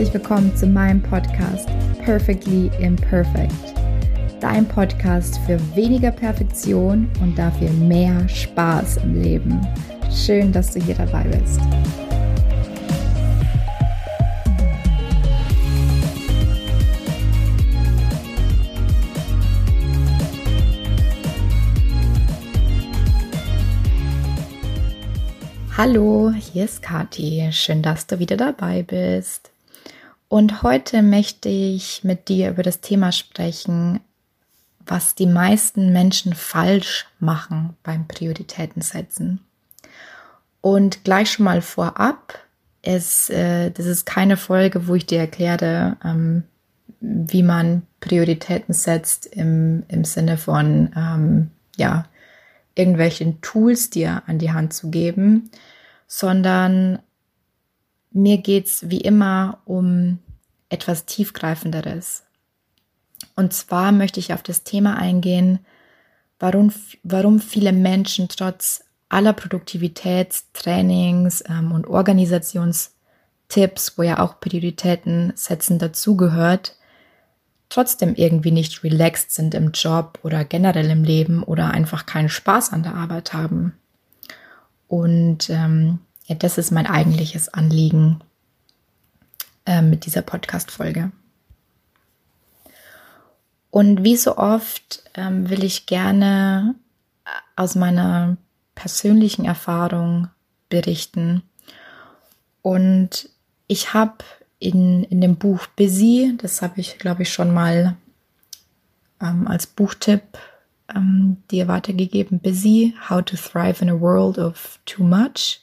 herzlich willkommen zu meinem Podcast Perfectly Imperfect. Dein Podcast für weniger Perfektion und dafür mehr Spaß im Leben. Schön, dass du hier dabei bist. Hallo, hier ist Kati. Schön, dass du wieder dabei bist. Und heute möchte ich mit dir über das Thema sprechen, was die meisten Menschen falsch machen beim Prioritätensetzen. Und gleich schon mal vorab, es, äh, das ist keine Folge, wo ich dir erkläre, ähm, wie man Prioritäten setzt im, im Sinne von, ähm, ja, irgendwelchen Tools dir an die Hand zu geben, sondern mir geht's wie immer um etwas tiefgreifenderes. Und zwar möchte ich auf das Thema eingehen, warum, warum viele Menschen trotz aller Produktivitätstrainings ähm, und Organisationstipps, wo ja auch Prioritäten setzen dazugehört, trotzdem irgendwie nicht relaxed sind im Job oder generell im Leben oder einfach keinen Spaß an der Arbeit haben. Und ähm, ja, das ist mein eigentliches Anliegen äh, mit dieser Podcast-Folge. Und wie so oft ähm, will ich gerne äh, aus meiner persönlichen Erfahrung berichten. Und ich habe in, in dem Buch Busy, das habe ich, glaube ich, schon mal ähm, als Buchtipp ähm, dir weitergegeben. Busy, How to Thrive in a World of Too Much.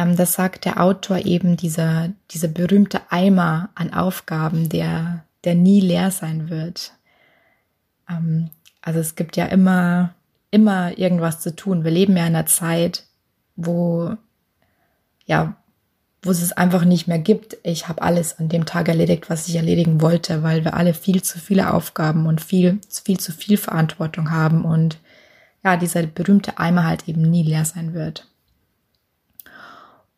Ähm, das sagt der Autor eben, dieser, dieser berühmte Eimer an Aufgaben, der, der nie leer sein wird. Ähm, also es gibt ja immer, immer irgendwas zu tun. Wir leben ja in einer Zeit, wo, ja, wo es es einfach nicht mehr gibt. Ich habe alles an dem Tag erledigt, was ich erledigen wollte, weil wir alle viel zu viele Aufgaben und viel, viel zu viel Verantwortung haben und ja, dieser berühmte Eimer halt eben nie leer sein wird.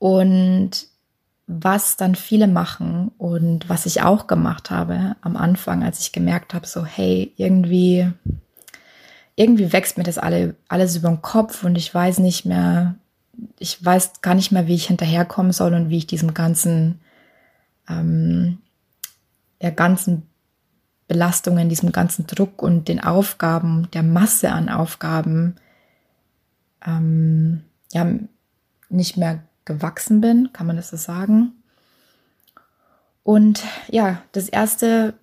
Und was dann viele machen und was ich auch gemacht habe am Anfang, als ich gemerkt habe, so hey, irgendwie, irgendwie wächst mir das alle, alles über den Kopf und ich weiß nicht mehr, ich weiß gar nicht mehr, wie ich hinterherkommen soll und wie ich diesem ganzen, ähm, der ganzen Belastungen, diesem ganzen Druck und den Aufgaben, der Masse an Aufgaben, ähm, ja, nicht mehr gewachsen bin, kann man das so sagen. Und ja, das erste,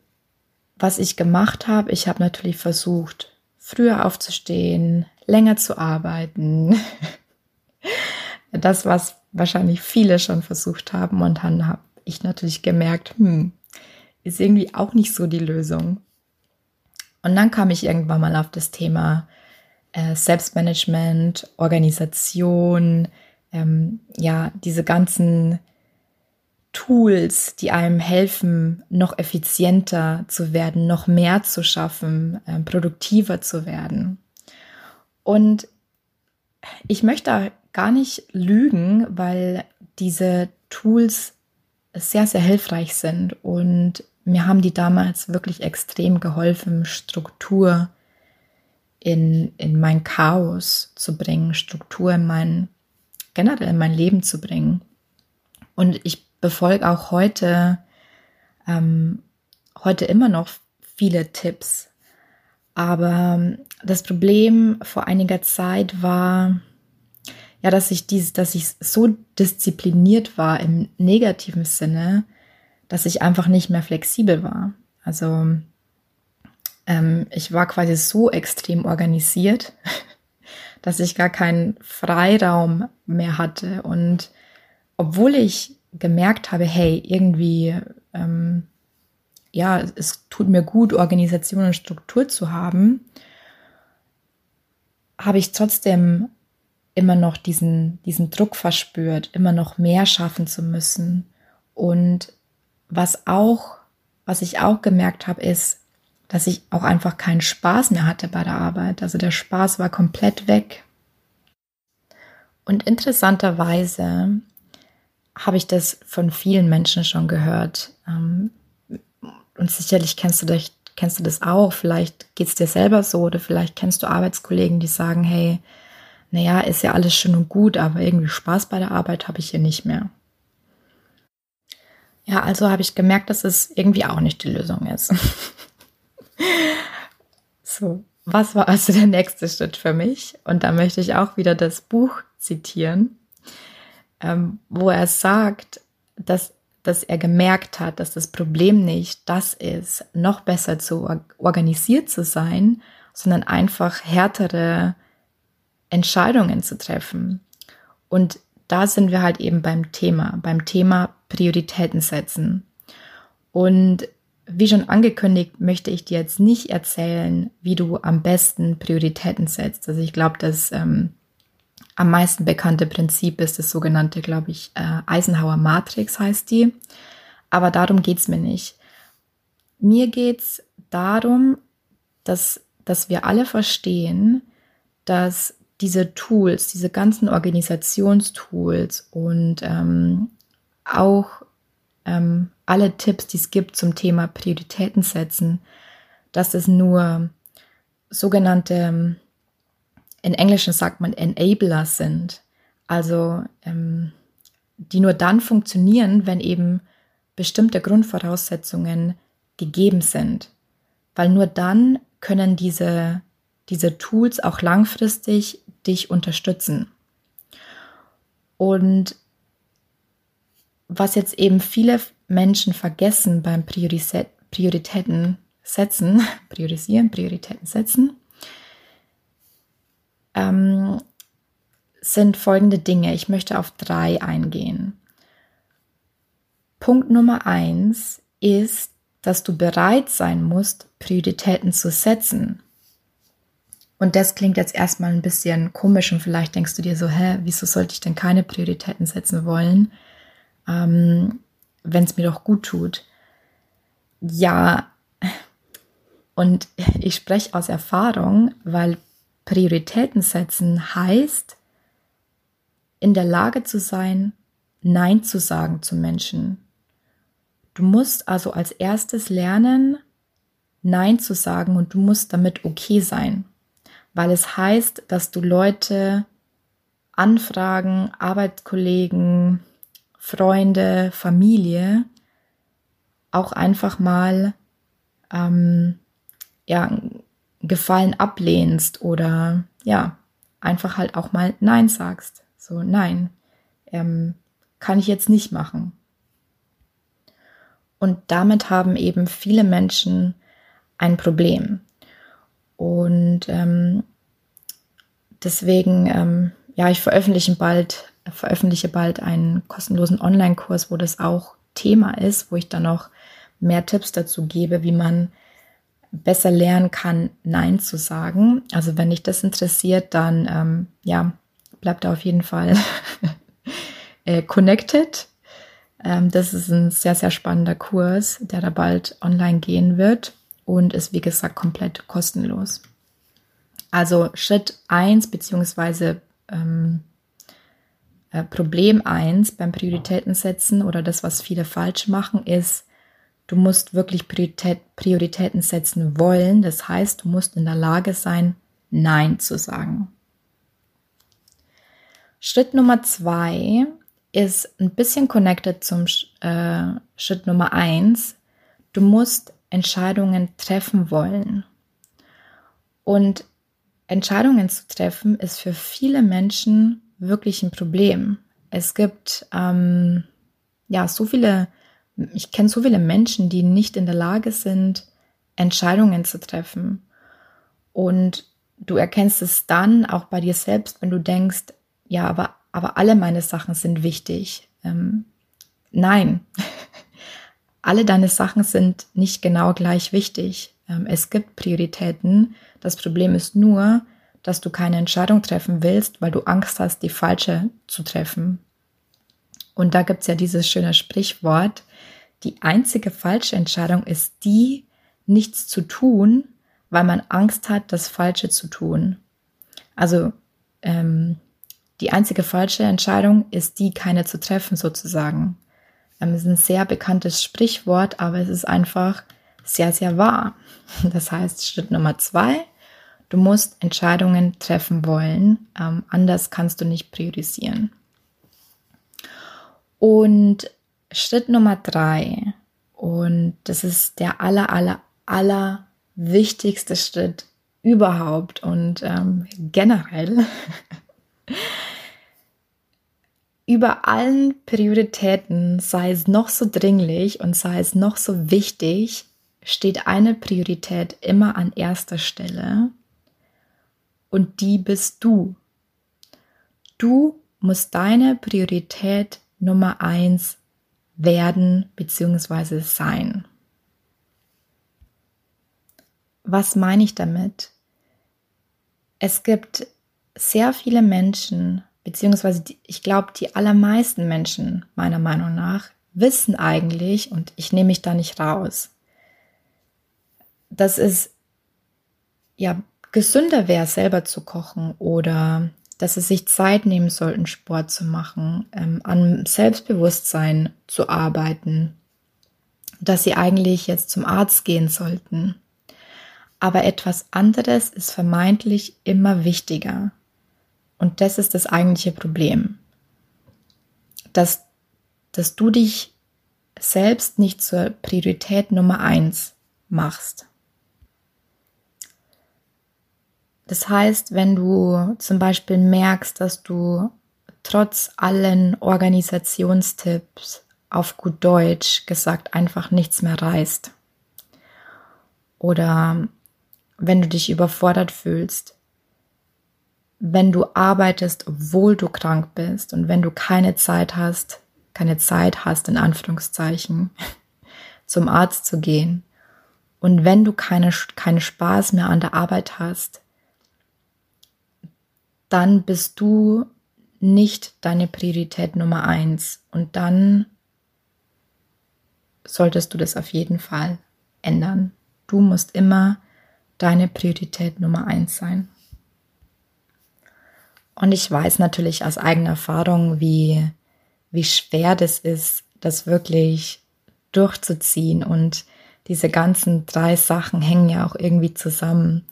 was ich gemacht habe, ich habe natürlich versucht, früher aufzustehen, länger zu arbeiten, das, was wahrscheinlich viele schon versucht haben. Und dann habe ich natürlich gemerkt, hm, ist irgendwie auch nicht so die Lösung. Und dann kam ich irgendwann mal auf das Thema äh, Selbstmanagement, Organisation, ähm, ja, diese ganzen Tools, die einem helfen, noch effizienter zu werden, noch mehr zu schaffen, äh, produktiver zu werden. Und ich möchte gar nicht lügen, weil diese Tools sehr, sehr hilfreich sind und mir haben die damals wirklich extrem geholfen, Struktur in, in mein Chaos zu bringen, Struktur in mein, generell in mein Leben zu bringen. Und ich befolge auch heute, ähm, heute immer noch viele Tipps. Aber das Problem vor einiger Zeit war, ja, dass ich dies, dass ich so diszipliniert war im negativen Sinne, dass ich einfach nicht mehr flexibel war. Also ähm, ich war quasi so extrem organisiert, dass ich gar keinen Freiraum mehr hatte. Und obwohl ich gemerkt habe, hey, irgendwie, ähm, ja, es tut mir gut, Organisation und Struktur zu haben, habe ich trotzdem immer noch diesen, diesen Druck verspürt, immer noch mehr schaffen zu müssen. Und was auch, was ich auch gemerkt habe, ist, dass ich auch einfach keinen Spaß mehr hatte bei der Arbeit. Also der Spaß war komplett weg. Und interessanterweise habe ich das von vielen Menschen schon gehört. Ähm, und sicherlich kennst du, dich, kennst du das auch. Vielleicht geht es dir selber so oder vielleicht kennst du Arbeitskollegen, die sagen, hey, naja, ist ja alles schön und gut, aber irgendwie Spaß bei der Arbeit habe ich hier nicht mehr. Ja, also habe ich gemerkt, dass es irgendwie auch nicht die Lösung ist. so, was war also der nächste Schritt für mich? Und da möchte ich auch wieder das Buch zitieren, ähm, wo er sagt, dass, dass er gemerkt hat, dass das Problem nicht das ist, noch besser zu organisiert zu sein, sondern einfach härtere Entscheidungen zu treffen. Und da sind wir halt eben beim Thema, beim Thema Prioritäten setzen. Und wie schon angekündigt, möchte ich dir jetzt nicht erzählen, wie du am besten Prioritäten setzt. Also ich glaube, das ähm, am meisten bekannte Prinzip ist das sogenannte, glaube ich, äh, Eisenhower Matrix heißt die. Aber darum geht's mir nicht. Mir geht's darum, dass, dass wir alle verstehen, dass diese Tools, diese ganzen Organisationstools und ähm, auch ähm, alle Tipps, die es gibt zum Thema Prioritäten setzen, dass es nur sogenannte, in Englischen sagt man Enabler sind, also ähm, die nur dann funktionieren, wenn eben bestimmte Grundvoraussetzungen gegeben sind. Weil nur dann können diese, diese Tools auch langfristig dich unterstützen. Und was jetzt eben viele Menschen vergessen beim Priorisä Prioritäten setzen, priorisieren, Prioritäten setzen, ähm, sind folgende Dinge. Ich möchte auf drei eingehen. Punkt Nummer eins ist, dass du bereit sein musst, Prioritäten zu setzen. Und das klingt jetzt erstmal ein bisschen komisch und vielleicht denkst du dir so, hä, wieso sollte ich denn keine Prioritäten setzen wollen, ähm, wenn es mir doch gut tut? Ja, und ich spreche aus Erfahrung, weil Prioritäten setzen heißt, in der Lage zu sein, Nein zu sagen zu Menschen. Du musst also als erstes lernen, Nein zu sagen und du musst damit okay sein weil es heißt, dass du Leute, Anfragen, Arbeitskollegen, Freunde, Familie auch einfach mal ähm, ja, Gefallen ablehnst oder ja, einfach halt auch mal Nein sagst. So, nein, ähm, kann ich jetzt nicht machen. Und damit haben eben viele Menschen ein Problem. Und ähm, deswegen, ähm, ja, ich veröffentliche bald, veröffentliche bald einen kostenlosen Online-Kurs, wo das auch Thema ist, wo ich dann noch mehr Tipps dazu gebe, wie man besser lernen kann, Nein zu sagen. Also wenn dich das interessiert, dann ähm, ja, bleibt da auf jeden Fall äh, connected. Ähm, das ist ein sehr, sehr spannender Kurs, der da bald online gehen wird und ist, wie gesagt, komplett kostenlos. Also Schritt 1 beziehungsweise ähm, äh, Problem 1 beim Prioritäten setzen oder das, was viele falsch machen, ist, du musst wirklich Priorität, Prioritäten setzen wollen. Das heißt, du musst in der Lage sein, Nein zu sagen. Schritt Nummer 2 ist ein bisschen connected zum äh, Schritt Nummer 1. Du musst Entscheidungen treffen wollen. Und Entscheidungen zu treffen ist für viele Menschen wirklich ein Problem. Es gibt ähm, ja so viele, ich kenne so viele Menschen, die nicht in der Lage sind, Entscheidungen zu treffen. Und du erkennst es dann auch bei dir selbst, wenn du denkst, ja, aber, aber alle meine Sachen sind wichtig. Ähm, nein, alle deine Sachen sind nicht genau gleich wichtig. Ähm, es gibt Prioritäten. Das Problem ist nur, dass du keine Entscheidung treffen willst, weil du Angst hast, die falsche zu treffen. Und da gibt es ja dieses schöne Sprichwort, die einzige falsche Entscheidung ist die, nichts zu tun, weil man Angst hat, das Falsche zu tun. Also ähm, die einzige falsche Entscheidung ist die, keine zu treffen sozusagen. Ähm, ist ein sehr bekanntes Sprichwort, aber es ist einfach sehr, sehr wahr. Das heißt, Schritt Nummer zwei, du musst Entscheidungen treffen wollen, ähm, anders kannst du nicht priorisieren. Und Schritt Nummer drei, und das ist der aller, aller, aller wichtigste Schritt überhaupt und ähm, generell, über allen Prioritäten, sei es noch so dringlich und sei es noch so wichtig, steht eine Priorität immer an erster Stelle und die bist du. Du musst deine Priorität Nummer eins werden bzw. sein. Was meine ich damit? Es gibt sehr viele Menschen, beziehungsweise die, ich glaube, die allermeisten Menschen meiner Meinung nach wissen eigentlich, und ich nehme mich da nicht raus, dass es ja gesünder wäre, selber zu kochen oder dass sie sich Zeit nehmen sollten, Sport zu machen, ähm, an Selbstbewusstsein zu arbeiten, dass sie eigentlich jetzt zum Arzt gehen sollten. Aber etwas anderes ist vermeintlich immer wichtiger. Und das ist das eigentliche Problem. Dass, dass du dich selbst nicht zur Priorität Nummer eins machst. Das heißt, wenn du zum Beispiel merkst, dass du trotz allen Organisationstipps auf gut Deutsch gesagt einfach nichts mehr reißt. Oder wenn du dich überfordert fühlst, wenn du arbeitest, obwohl du krank bist und wenn du keine Zeit hast, keine Zeit hast, in Anführungszeichen, zum Arzt zu gehen. Und wenn du keine, keinen Spaß mehr an der Arbeit hast, dann bist du nicht deine Priorität Nummer eins. Und dann solltest du das auf jeden Fall ändern. Du musst immer deine Priorität Nummer eins sein. Und ich weiß natürlich aus eigener Erfahrung, wie, wie schwer das ist, das wirklich durchzuziehen. Und diese ganzen drei Sachen hängen ja auch irgendwie zusammen.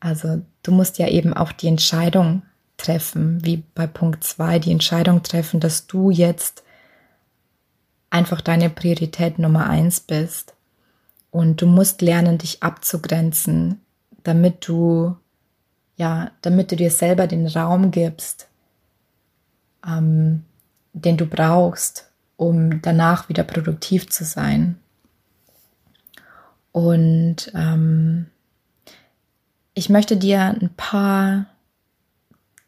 Also du musst ja eben auch die Entscheidung treffen, wie bei Punkt zwei die Entscheidung treffen, dass du jetzt einfach deine Priorität Nummer eins bist. Und du musst lernen, dich abzugrenzen, damit du, ja, damit du dir selber den Raum gibst, ähm, den du brauchst, um danach wieder produktiv zu sein. Und ähm, ich möchte dir ein paar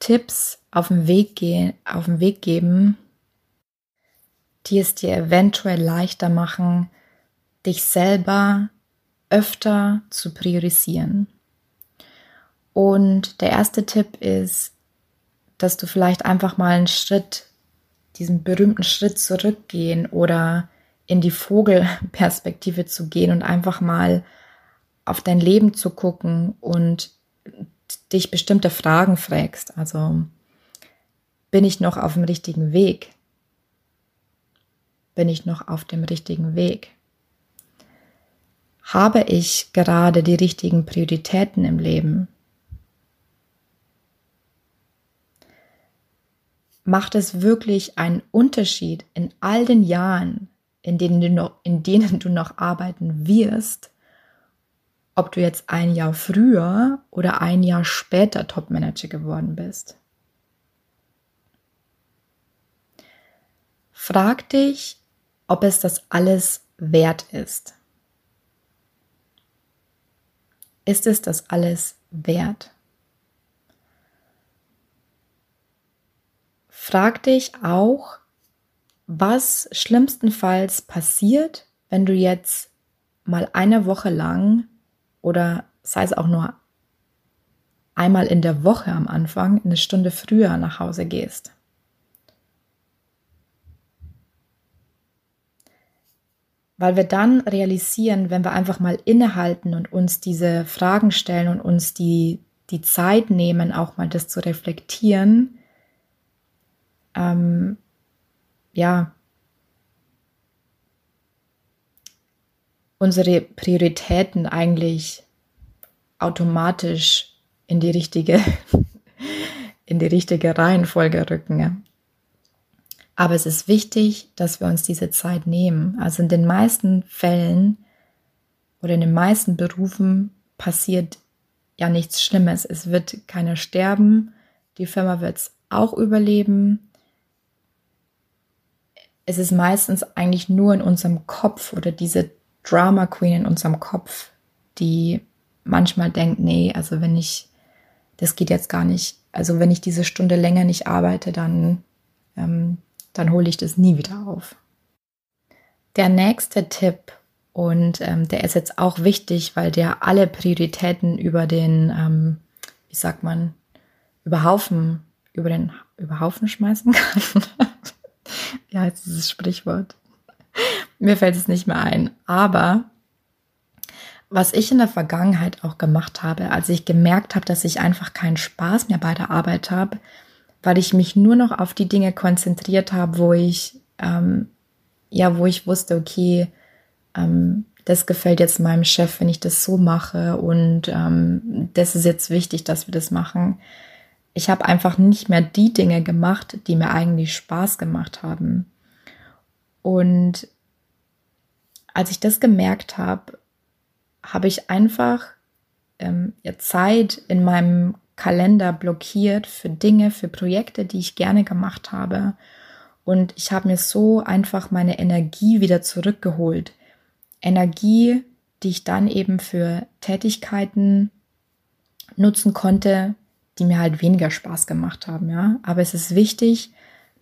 Tipps auf den Weg gehen, auf den Weg geben, die es dir eventuell leichter machen, dich selber öfter zu priorisieren. Und der erste Tipp ist, dass du vielleicht einfach mal einen Schritt, diesen berühmten Schritt zurückgehen oder in die Vogelperspektive zu gehen und einfach mal auf dein Leben zu gucken und dich bestimmte Fragen fragst. Also, bin ich noch auf dem richtigen Weg? Bin ich noch auf dem richtigen Weg? Habe ich gerade die richtigen Prioritäten im Leben? Macht es wirklich einen Unterschied in all den Jahren, in denen du noch, in denen du noch arbeiten wirst, ob du jetzt ein Jahr früher oder ein Jahr später Topmanager geworden bist. Frag dich, ob es das alles wert ist. Ist es das alles wert? Frag dich auch, was schlimmstenfalls passiert, wenn du jetzt mal eine Woche lang oder sei es auch nur einmal in der Woche am Anfang eine Stunde früher nach Hause gehst. Weil wir dann realisieren, wenn wir einfach mal innehalten und uns diese Fragen stellen und uns die, die Zeit nehmen, auch mal das zu reflektieren, ähm, ja, unsere Prioritäten eigentlich automatisch in die richtige, in die richtige Reihenfolge rücken. Aber es ist wichtig, dass wir uns diese Zeit nehmen. Also in den meisten Fällen oder in den meisten Berufen passiert ja nichts Schlimmes. Es wird keiner sterben. Die Firma wird es auch überleben. Es ist meistens eigentlich nur in unserem Kopf oder diese Drama Queen in unserem Kopf, die manchmal denkt, nee, also wenn ich, das geht jetzt gar nicht. Also wenn ich diese Stunde länger nicht arbeite, dann, ähm, dann hole ich das nie wieder auf. Der nächste Tipp, und ähm, der ist jetzt auch wichtig, weil der alle Prioritäten über den, ähm, wie sagt man, über Haufen, über den über Haufen schmeißen kann. ja, jetzt dieses Sprichwort. Mir fällt es nicht mehr ein. Aber was ich in der Vergangenheit auch gemacht habe, als ich gemerkt habe, dass ich einfach keinen Spaß mehr bei der Arbeit habe, weil ich mich nur noch auf die Dinge konzentriert habe, wo ich ähm, ja, wo ich wusste, okay, ähm, das gefällt jetzt meinem Chef, wenn ich das so mache und ähm, das ist jetzt wichtig, dass wir das machen. Ich habe einfach nicht mehr die Dinge gemacht, die mir eigentlich Spaß gemacht haben. Und als ich das gemerkt habe, habe ich einfach ähm, Zeit in meinem Kalender blockiert für Dinge, für Projekte, die ich gerne gemacht habe. Und ich habe mir so einfach meine Energie wieder zurückgeholt. Energie, die ich dann eben für Tätigkeiten nutzen konnte, die mir halt weniger Spaß gemacht haben, ja. Aber es ist wichtig,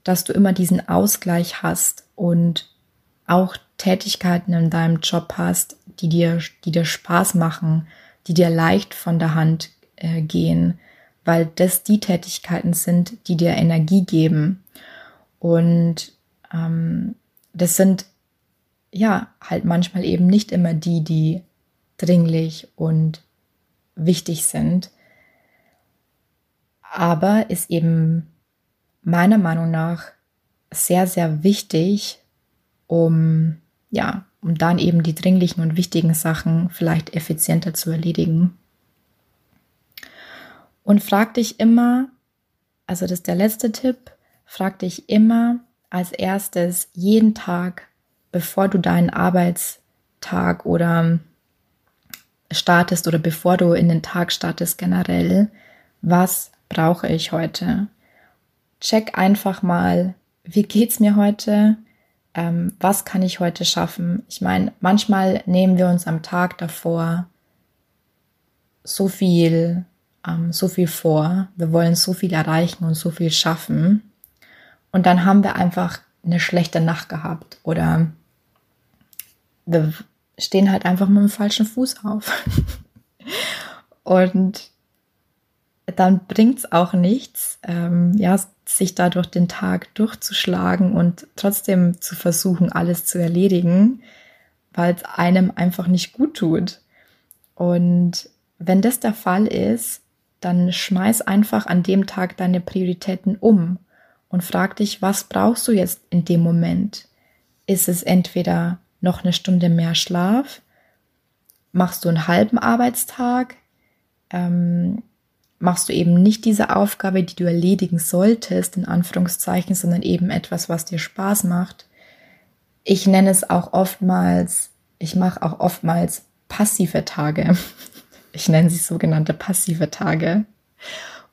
dass du immer diesen Ausgleich hast und auch Tätigkeiten in deinem Job hast, die dir, die dir Spaß machen, die dir leicht von der Hand äh, gehen, weil das die Tätigkeiten sind, die dir Energie geben. Und ähm, das sind ja, halt manchmal eben nicht immer die, die dringlich und wichtig sind. Aber ist eben meiner Meinung nach sehr, sehr wichtig, um, ja, um dann eben die dringlichen und wichtigen Sachen vielleicht effizienter zu erledigen. Und frag dich immer, also das ist der letzte Tipp, frag dich immer als erstes jeden Tag, bevor du deinen Arbeitstag oder startest oder bevor du in den Tag startest generell, was brauche ich heute? Check einfach mal, wie geht's mir heute? Ähm, was kann ich heute schaffen? Ich meine, manchmal nehmen wir uns am Tag davor so viel, ähm, so viel vor. Wir wollen so viel erreichen und so viel schaffen. Und dann haben wir einfach eine schlechte Nacht gehabt oder wir stehen halt einfach mit dem falschen Fuß auf. und dann bringt es auch nichts, ähm, ja, sich da durch den Tag durchzuschlagen und trotzdem zu versuchen, alles zu erledigen, weil es einem einfach nicht gut tut. Und wenn das der Fall ist, dann schmeiß einfach an dem Tag deine Prioritäten um und frag dich, was brauchst du jetzt in dem Moment? Ist es entweder noch eine Stunde mehr Schlaf? Machst du einen halben Arbeitstag? Ähm, machst du eben nicht diese Aufgabe, die du erledigen solltest, in Anführungszeichen, sondern eben etwas, was dir Spaß macht? Ich nenne es auch oftmals, ich mache auch oftmals passive Tage. Ich nenne sie sogenannte passive Tage,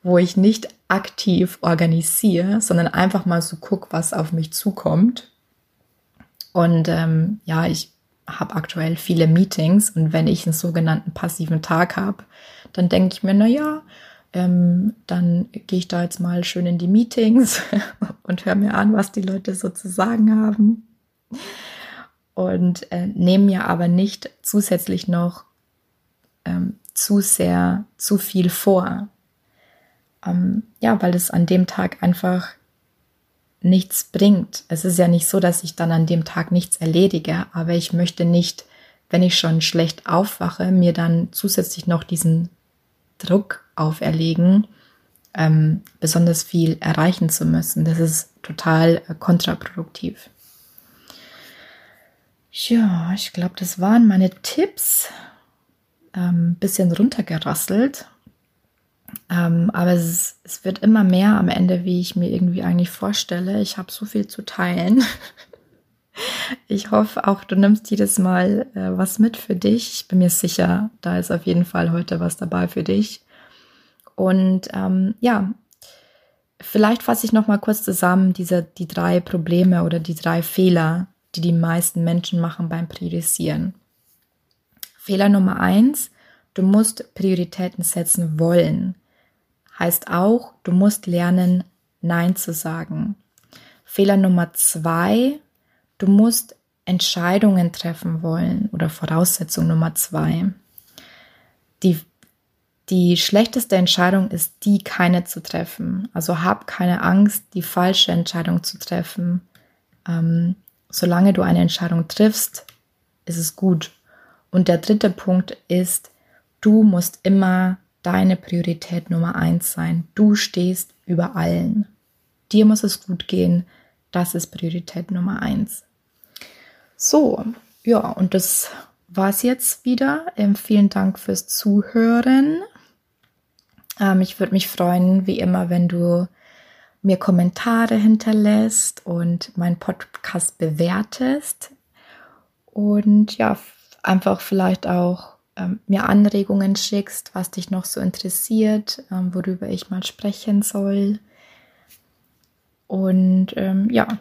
wo ich nicht aktiv organisiere, sondern einfach mal so gucke, was auf mich zukommt und ähm, ja, ich habe aktuell viele Meetings und wenn ich einen sogenannten passiven Tag habe, dann denke ich mir, na ja, ähm, dann gehe ich da jetzt mal schön in die Meetings und höre mir an, was die Leute so zu sagen haben. Und äh, nehme mir aber nicht zusätzlich noch ähm, zu sehr, zu viel vor. Ähm, ja, weil es an dem Tag einfach nichts bringt. Es ist ja nicht so, dass ich dann an dem Tag nichts erledige, aber ich möchte nicht, wenn ich schon schlecht aufwache, mir dann zusätzlich noch diesen Druck auferlegen, ähm, besonders viel erreichen zu müssen. Das ist total äh, kontraproduktiv. Ja, ich glaube, das waren meine Tipps. Ähm, bisschen runtergerasselt. Ähm, aber es, es, wird immer mehr am Ende, wie ich mir irgendwie eigentlich vorstelle. Ich habe so viel zu teilen. Ich hoffe auch, du nimmst jedes Mal äh, was mit für dich. Ich bin mir sicher, da ist auf jeden Fall heute was dabei für dich. Und ähm, ja, vielleicht fasse ich noch mal kurz zusammen diese die drei Probleme oder die drei Fehler, die die meisten Menschen machen beim Priorisieren. Fehler Nummer eins, du musst Prioritäten setzen wollen. Heißt auch, du musst lernen, Nein zu sagen. Fehler Nummer zwei, du musst Entscheidungen treffen wollen oder Voraussetzung Nummer zwei. Die, die schlechteste Entscheidung ist die, keine zu treffen. Also hab keine Angst, die falsche Entscheidung zu treffen. Ähm, solange du eine Entscheidung triffst, ist es gut. Und der dritte Punkt ist, du musst immer deine Priorität Nummer eins sein. Du stehst über allen. Dir muss es gut gehen. Das ist Priorität Nummer eins. So, ja, und das war es jetzt wieder. Ähm, vielen Dank fürs Zuhören. Ähm, ich würde mich freuen, wie immer, wenn du mir Kommentare hinterlässt und meinen Podcast bewertest und ja, einfach vielleicht auch ähm, mir Anregungen schickst, was dich noch so interessiert, ähm, worüber ich mal sprechen soll. Und ähm, ja,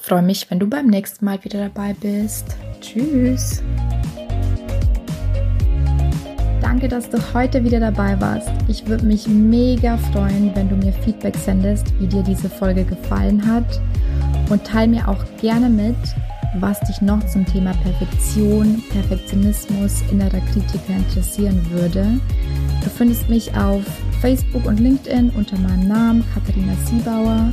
freue mich, wenn du beim nächsten Mal wieder dabei bist. Tschüss! Danke, dass du heute wieder dabei warst. Ich würde mich mega freuen, wenn du mir Feedback sendest, wie dir diese Folge gefallen hat. Und teile mir auch gerne mit, was dich noch zum Thema Perfektion, Perfektionismus, innerer Kritiker interessieren würde. Du findest mich auf Facebook und LinkedIn unter meinem Namen Katharina Siebauer